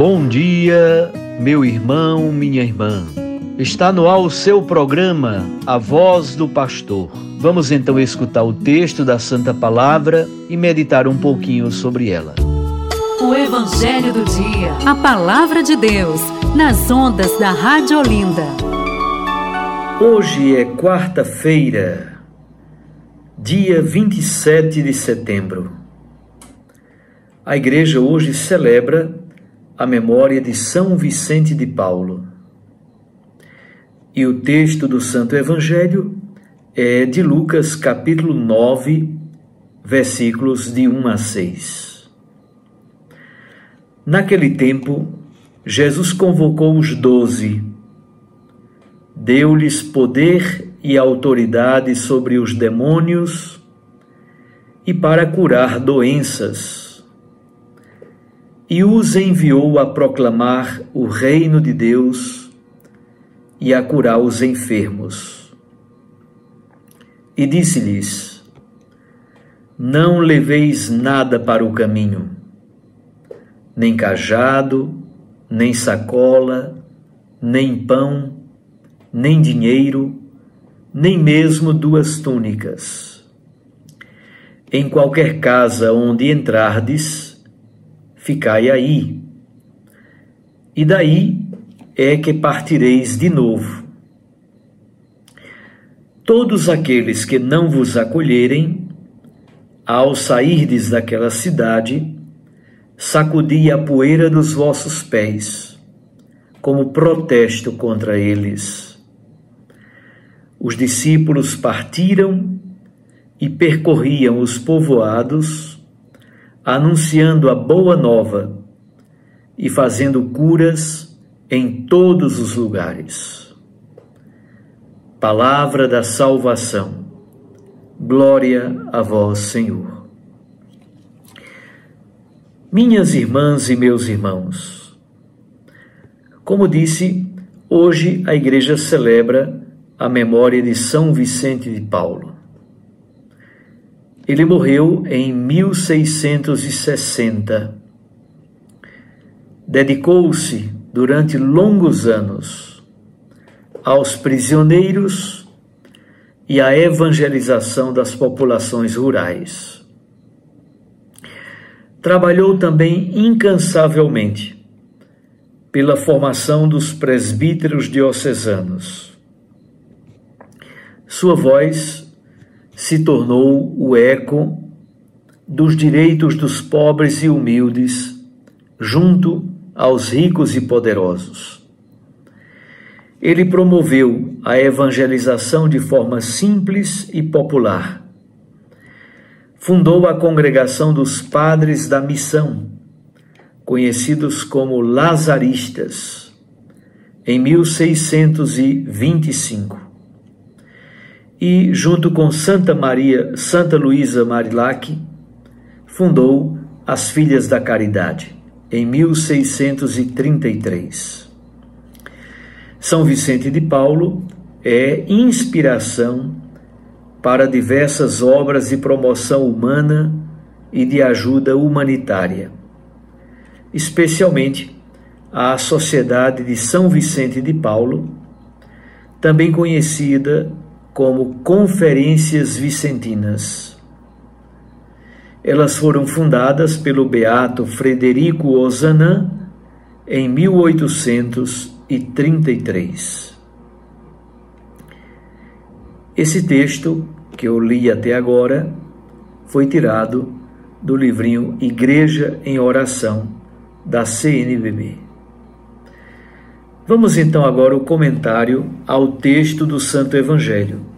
Bom dia, meu irmão, minha irmã. Está no ar o seu programa, A Voz do Pastor. Vamos então escutar o texto da Santa Palavra e meditar um pouquinho sobre ela. O Evangelho do Dia. A Palavra de Deus, nas ondas da Rádio Olinda. Hoje é quarta-feira, dia 27 de setembro. A igreja hoje celebra a memória de São Vicente de Paulo. E o texto do Santo Evangelho é de Lucas, capítulo 9, versículos de 1 a 6. Naquele tempo, Jesus convocou os doze, deu-lhes poder e autoridade sobre os demônios e para curar doenças, e os enviou a proclamar o reino de Deus e a curar os enfermos. E disse-lhes: Não leveis nada para o caminho, nem cajado, nem sacola, nem pão, nem dinheiro, nem mesmo duas túnicas. Em qualquer casa onde entrardes, ficai aí. E daí é que partireis de novo. Todos aqueles que não vos acolherem, ao sairdes daquela cidade, sacudi a poeira dos vossos pés, como protesto contra eles. Os discípulos partiram e percorriam os povoados, anunciando a boa nova e fazendo curas em todos os lugares. Palavra da salvação. Glória a vós, Senhor. Minhas irmãs e meus irmãos, como disse, hoje a Igreja celebra a memória de São Vicente de Paulo. Ele morreu em 1660. Dedicou-se durante longos anos aos prisioneiros e à evangelização das populações rurais. Trabalhou também incansavelmente pela formação dos presbíteros diocesanos. Sua voz se tornou o eco dos direitos dos pobres e humildes, junto aos ricos e poderosos. Ele promoveu a evangelização de forma simples e popular. Fundou a Congregação dos Padres da Missão, conhecidos como Lazaristas, em 1625. E, junto com Santa Maria, Santa Luísa Marilac, fundou as Filhas da Caridade em 1633. São Vicente de Paulo é inspiração para diversas obras de promoção humana e de ajuda humanitária, especialmente a Sociedade de São Vicente de Paulo, também conhecida como Conferências Vicentinas. Elas foram fundadas pelo beato Frederico Ozanam em 1833. Esse texto que eu li até agora foi tirado do livrinho Igreja em Oração da CNBB. Vamos então agora o comentário ao texto do Santo Evangelho.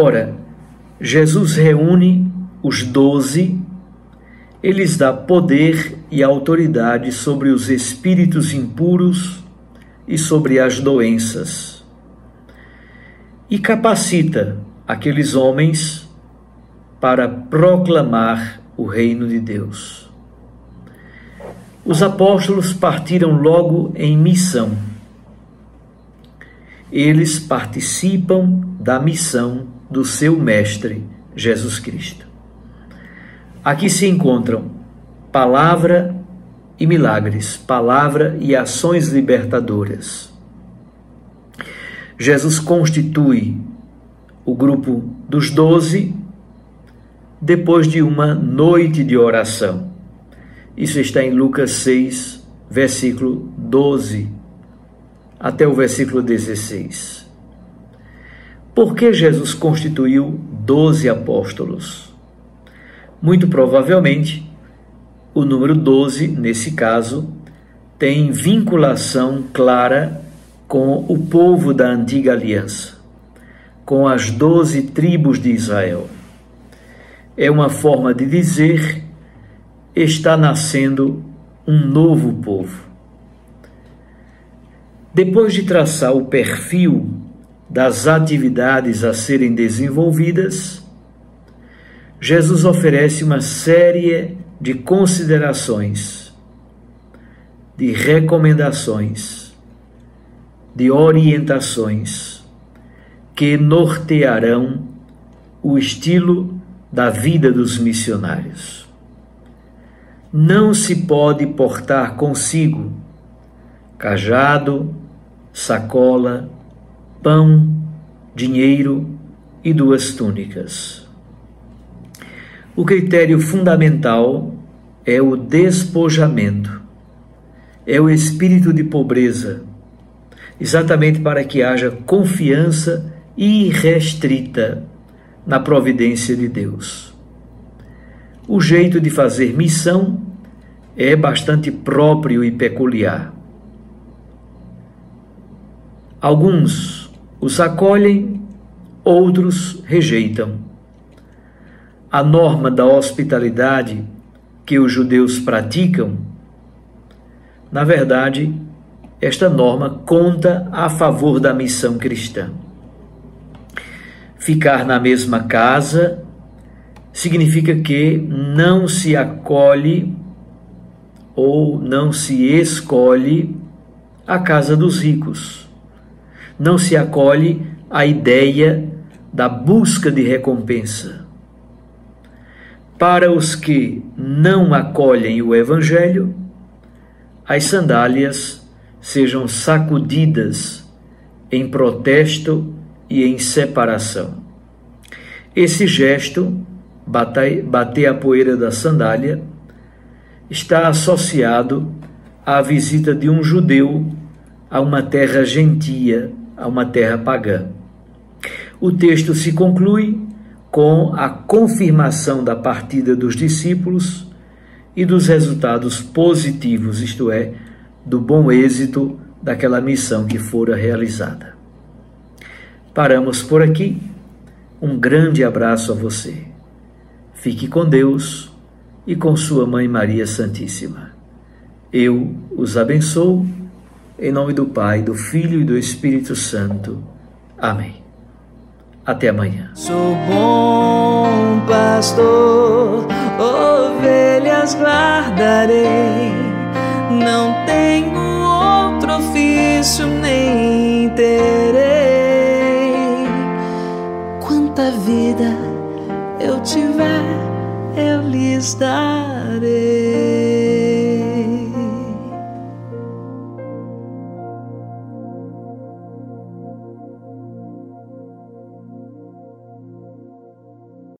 Ora, Jesus reúne os doze ele lhes dá poder e autoridade sobre os espíritos impuros e sobre as doenças. E capacita aqueles homens para proclamar o reino de Deus. Os apóstolos partiram logo em missão. Eles participam da missão do seu Mestre, Jesus Cristo. Aqui se encontram palavra e milagres, palavra e ações libertadoras. Jesus constitui o grupo dos doze depois de uma noite de oração. Isso está em Lucas 6, versículo 12 até o versículo 16. Por que Jesus constituiu doze apóstolos? Muito provavelmente, o número 12, nesse caso, tem vinculação clara com o povo da antiga aliança, com as doze tribos de Israel. É uma forma de dizer está nascendo um novo povo. Depois de traçar o perfil das atividades a serem desenvolvidas, Jesus oferece uma série de considerações, de recomendações, de orientações que nortearão o estilo da vida dos missionários. Não se pode portar consigo cajado, sacola, pão, dinheiro e duas túnicas. O critério fundamental é o despojamento, é o espírito de pobreza, exatamente para que haja confiança irrestrita na providência de Deus. O jeito de fazer missão é bastante próprio e peculiar. Alguns os acolhem, outros rejeitam. A norma da hospitalidade que os judeus praticam, na verdade, esta norma conta a favor da missão cristã. Ficar na mesma casa significa que não se acolhe ou não se escolhe a casa dos ricos não se acolhe a ideia da busca de recompensa. Para os que não acolhem o Evangelho, as sandálias sejam sacudidas em protesto e em separação. Esse gesto, bater, a poeira da sandália, está associado à visita de um judeu a uma terra gentia a uma terra pagã. O texto se conclui com a confirmação da partida dos discípulos e dos resultados positivos, isto é, do bom êxito daquela missão que fora realizada. Paramos por aqui. Um grande abraço a você. Fique com Deus e com Sua Mãe Maria Santíssima. Eu os abençoo em nome do Pai, do Filho e do Espírito Santo. Amém. Até amanhã. Sou bom pastor, ovelhas guardarei. Não tenho outro ofício nem terei. Quanta vida eu tiver, eu lhes darei.